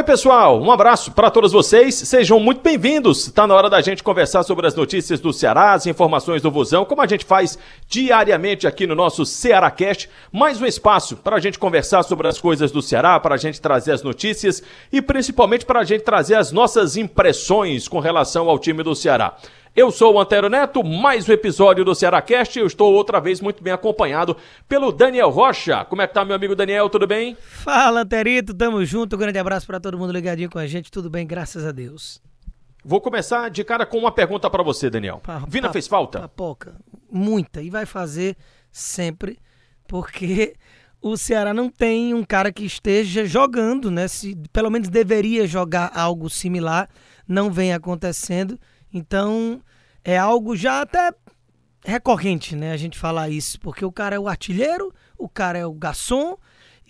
Oi, pessoal, um abraço para todos vocês, sejam muito bem-vindos. Está na hora da gente conversar sobre as notícias do Ceará, as informações do Vozão, como a gente faz diariamente aqui no nosso Cearacast. Mais um espaço para a gente conversar sobre as coisas do Ceará, para a gente trazer as notícias e principalmente para a gente trazer as nossas impressões com relação ao time do Ceará. Eu sou o Antero Neto, mais um episódio do Cearacast. Eu estou outra vez muito bem acompanhado pelo Daniel Rocha. Como é que tá, meu amigo Daniel? Tudo bem? Fala, Anterito, tamo junto. Um grande abraço para todo mundo ligadinho com a gente. Tudo bem, graças a Deus. Vou começar de cara com uma pergunta para você, Daniel. Pa, Vina pa, fez falta? Pouca, muita. E vai fazer sempre, porque o Ceará não tem um cara que esteja jogando, né? Se pelo menos deveria jogar algo similar, não vem acontecendo. Então, é algo já até recorrente, né? A gente falar isso, porque o cara é o artilheiro, o cara é o garçom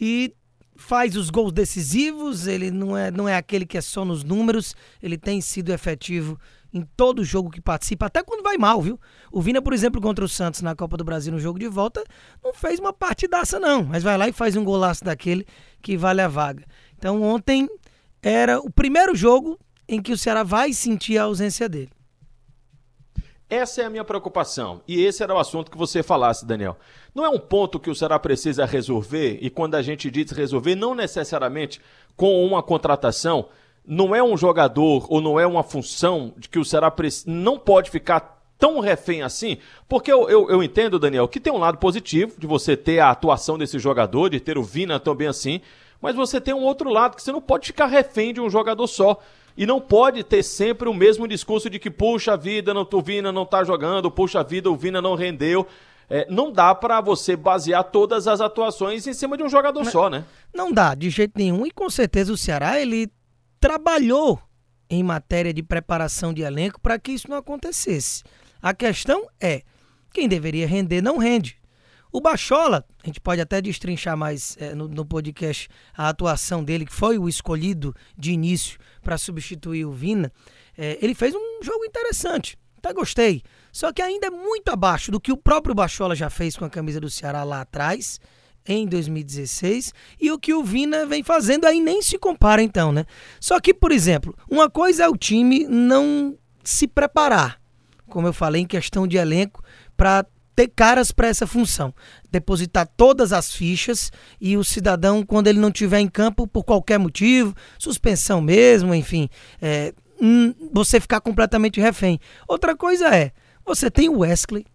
e faz os gols decisivos, ele não é, não é aquele que é só nos números, ele tem sido efetivo em todo jogo que participa, até quando vai mal, viu? O Vina, por exemplo, contra o Santos na Copa do Brasil no jogo de volta, não fez uma partidaça não, mas vai lá e faz um golaço daquele que vale a vaga. Então ontem era o primeiro jogo em que o Ceará vai sentir a ausência dele. Essa é a minha preocupação. E esse era o assunto que você falasse, Daniel. Não é um ponto que o Ceará precisa resolver, e quando a gente diz resolver, não necessariamente com uma contratação, não é um jogador ou não é uma função de que o Ceará não pode ficar tão refém assim, porque eu, eu, eu, entendo, Daniel, que tem um lado positivo de você ter a atuação desse jogador, de ter o Vina também assim, mas você tem um outro lado que você não pode ficar refém de um jogador só. E não pode ter sempre o mesmo discurso de que, puxa vida, não, o Vina não tá jogando, puxa vida, o Vina não rendeu. É, não dá para você basear todas as atuações em cima de um jogador só, né? Não dá, de jeito nenhum. E com certeza o Ceará, ele trabalhou em matéria de preparação de elenco para que isso não acontecesse. A questão é, quem deveria render não rende. O Bachola, a gente pode até destrinchar mais é, no, no, podcast a atuação dele, que foi o escolhido de início para substituir o Vina. É, ele fez um jogo interessante, até gostei. Só que ainda é muito abaixo do que o próprio Bachola já fez com a camisa do Ceará lá atrás, em 2016, e o que o Vina vem fazendo aí nem se compara então, né? Só que, por exemplo, uma coisa é o time não se preparar, como eu falei, em questão de elenco, para ter caras para essa função. Depositar todas as fichas e o cidadão, quando ele não estiver em campo por qualquer motivo, suspensão mesmo, enfim, é, você ficar completamente refém. Outra coisa é, você tem o Wesley,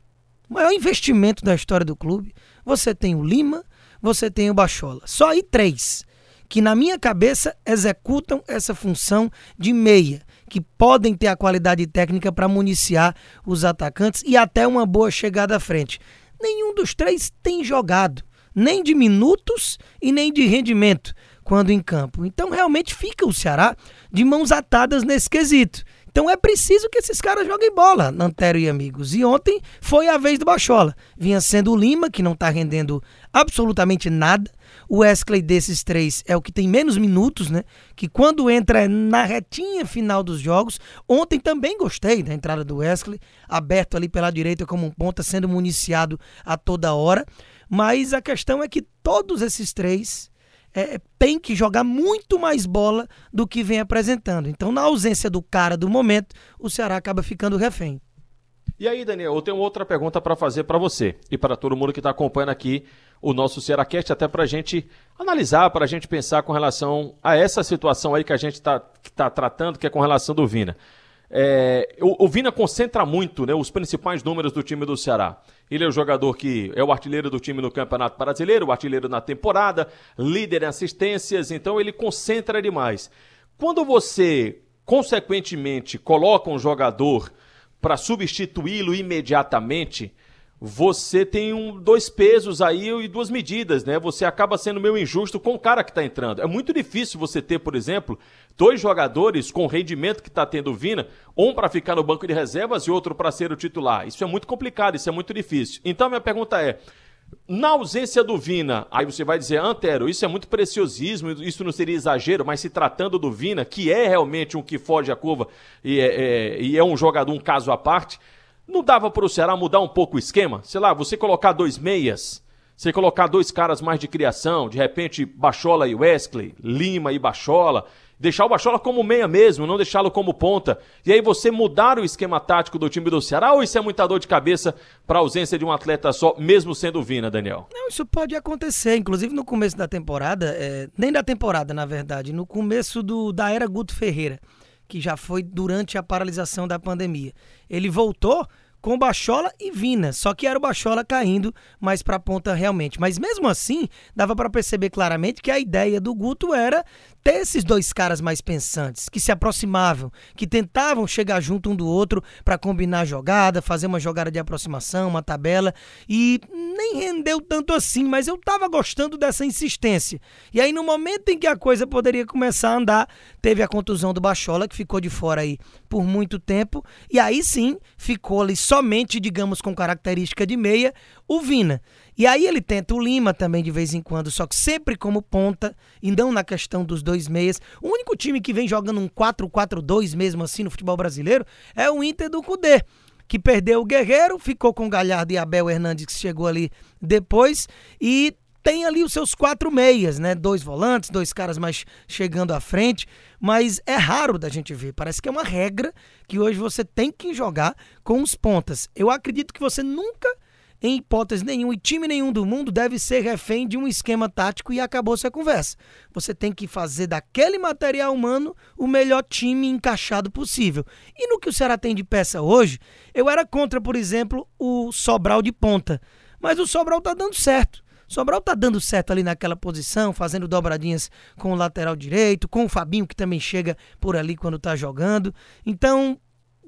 maior investimento da história do clube, você tem o Lima, você tem o Bachola. Só aí três que na minha cabeça executam essa função de meia que podem ter a qualidade técnica para municiar os atacantes e até uma boa chegada à frente. Nenhum dos três tem jogado, nem de minutos e nem de rendimento quando em campo. Então realmente fica o Ceará de mãos atadas nesse quesito. Então é preciso que esses caras joguem bola, Nantério e amigos. E ontem foi a vez do Bachola. Vinha sendo o Lima, que não está rendendo absolutamente nada. O Wesley desses três é o que tem menos minutos, né? Que quando entra na retinha final dos jogos. Ontem também gostei da entrada do Wesley, aberto ali pela direita como um ponta, sendo municiado a toda hora. Mas a questão é que todos esses três é, tem que jogar muito mais bola do que vem apresentando. Então, na ausência do cara do momento, o Ceará acaba ficando refém. E aí, Daniel, eu tenho outra pergunta para fazer para você e para todo mundo que está acompanhando aqui o nosso Cearacast, até para a gente analisar, para a gente pensar com relação a essa situação aí que a gente está tá tratando, que é com relação do Vina. É, o, o, Vina concentra muito né, os principais números do time do Ceará. Ele é o jogador que é o artilheiro do time no Campeonato Brasileiro, o artilheiro na temporada, líder em assistências, então ele concentra demais. Quando você, consequentemente, coloca um jogador para substituí-lo imediatamente, você tem um, dois pesos aí e duas medidas, né? Você acaba sendo meio injusto com o cara que está entrando. É muito difícil você ter, por exemplo, dois jogadores com rendimento que está tendo o Vina, um para ficar no banco de reservas e outro para ser o titular. Isso é muito complicado, isso é muito difícil. Então, minha pergunta é: Na ausência do Vina, aí você vai dizer, Antero, isso é muito preciosismo, isso não seria exagero, mas se tratando do Vina, que é realmente um que foge a curva e é, é, e é um jogador, um caso à parte, não dava para o Ceará mudar um pouco o esquema? Sei lá, você colocar dois meias, você colocar dois caras mais de criação, de repente Bachola e Wesley, Lima e Bachola, deixar o Bachola como meia mesmo, não deixá-lo como ponta. E aí você mudar o esquema tático do time do Ceará ou isso é muita dor de cabeça para a ausência de um atleta só, mesmo sendo Vina, Daniel? Não, isso pode acontecer. Inclusive no começo da temporada, é, nem da temporada, na verdade, no começo do, da era Guto Ferreira, que já foi durante a paralisação da pandemia. Ele voltou com Bachola e Vina, só que era o Bachola caindo mais para a ponta realmente. Mas mesmo assim, dava para perceber claramente que a ideia do Guto era ter esses dois caras mais pensantes, que se aproximavam, que tentavam chegar junto um do outro para combinar a jogada, fazer uma jogada de aproximação, uma tabela, e nem rendeu tanto assim, mas eu tava gostando dessa insistência. E aí no momento em que a coisa poderia começar a andar, teve a contusão do Bachola, que ficou de fora aí por muito tempo, e aí sim ficou ali somente, digamos, com característica de meia, o Vina. E aí ele tenta o Lima também de vez em quando, só que sempre como ponta e não na questão dos dois meias. O único time que vem jogando um 4-4-2 mesmo assim no futebol brasileiro é o Inter do Cudê, que perdeu o Guerreiro, ficou com Galhardo e Abel Hernandes que chegou ali depois e tem ali os seus quatro meias, né? Dois volantes, dois caras mais chegando à frente, mas é raro da gente ver. Parece que é uma regra que hoje você tem que jogar com os pontas. Eu acredito que você nunca em hipótese nenhuma, e time nenhum do mundo deve ser refém de um esquema tático e acabou-se a conversa. Você tem que fazer daquele material humano o melhor time encaixado possível. E no que o Ceará tem de peça hoje, eu era contra, por exemplo, o Sobral de ponta. Mas o Sobral tá dando certo. Sobral tá dando certo ali naquela posição, fazendo dobradinhas com o lateral direito, com o Fabinho que também chega por ali quando tá jogando. Então,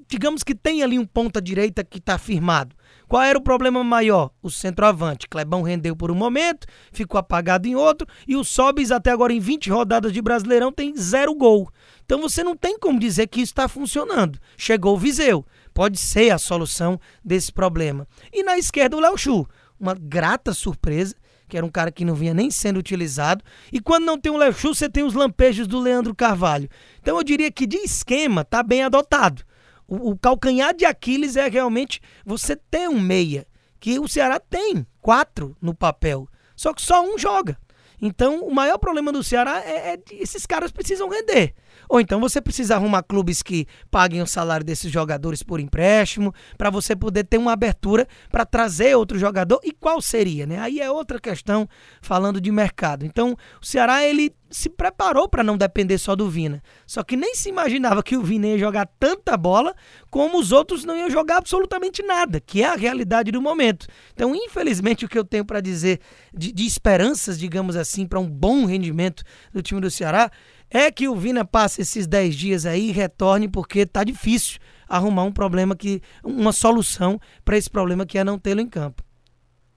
digamos que tem ali um ponta direita que tá firmado. Qual era o problema maior? O centroavante. Clebão rendeu por um momento, ficou apagado em outro, e o Sobis até agora em 20 rodadas de Brasileirão tem zero gol. Então você não tem como dizer que isso está funcionando. Chegou o Viseu. Pode ser a solução desse problema. E na esquerda o Léo Chu. Uma grata surpresa que era um cara que não vinha nem sendo utilizado. E quando não tem Léo Chu, você tem os lampejos do Leandro Carvalho. Então eu diria que de esquema tá bem adotado. O, o calcanhar de Aquiles é realmente você ter um meia, que o Ceará tem quatro no papel, só que só um joga. Então, o maior problema do Ceará é, é esses caras precisam render. Ou então você precisa arrumar clubes que paguem o salário desses jogadores por empréstimo, para você poder ter uma abertura para trazer outro jogador. E qual seria, né? Aí é outra questão falando de mercado. Então, o Ceará ele se preparou para não depender só do Vina. Só que nem se imaginava que o Vina ia jogar tanta bola como os outros não iam jogar absolutamente nada, que é a realidade do momento. Então, infelizmente, o que eu tenho para dizer de, de esperanças, digamos assim, para um bom rendimento do time do Ceará é que o Vina passe esses 10 dias aí e retorne, porque tá difícil arrumar um problema que. uma solução para esse problema que é não tê-lo em campo.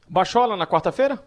Bachola na quarta-feira?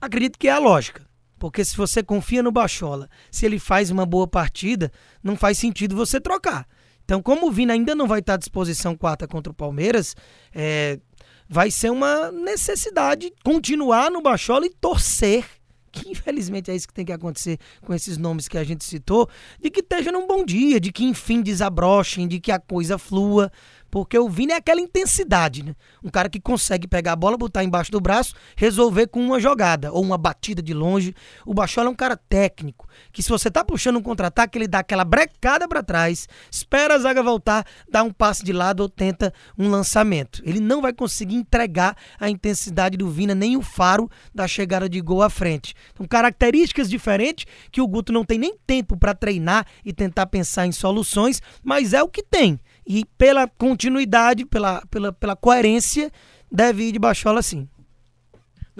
Acredito que é a lógica. Porque se você confia no Bachola, se ele faz uma boa partida, não faz sentido você trocar. Então, como o Vina ainda não vai estar à disposição quarta contra o Palmeiras, é, vai ser uma necessidade continuar no Bachola e torcer que infelizmente é isso que tem que acontecer com esses nomes que a gente citou, de que esteja num bom dia, de que enfim desabrochem, de que a coisa flua, porque o Vini é aquela intensidade, né? Um cara que consegue pegar a bola, botar embaixo do braço, resolver com uma jogada ou uma batida de longe. O Bachola é um cara técnico, que se você tá puxando um contra-ataque, ele dá aquela brecada para trás, espera a zaga voltar, dá um passe de lado ou tenta um lançamento. Ele não vai conseguir entregar a intensidade do Vina, nem o faro da chegada de gol à frente. Então, características diferentes que o Guto não tem nem tempo para treinar e tentar pensar em soluções, mas é o que tem. E pela continuidade, pela, pela, pela coerência, deve ir de baixola sim.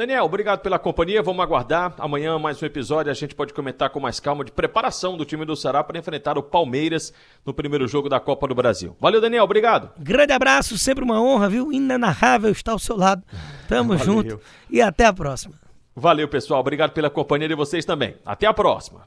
Daniel, obrigado pela companhia. Vamos aguardar. Amanhã mais um episódio. A gente pode comentar com mais calma de preparação do time do Ceará para enfrentar o Palmeiras no primeiro jogo da Copa do Brasil. Valeu, Daniel. Obrigado. Grande abraço, sempre uma honra, viu? Inenarrável estar ao seu lado. Tamo junto e até a próxima. Valeu, pessoal. Obrigado pela companhia de vocês também. Até a próxima.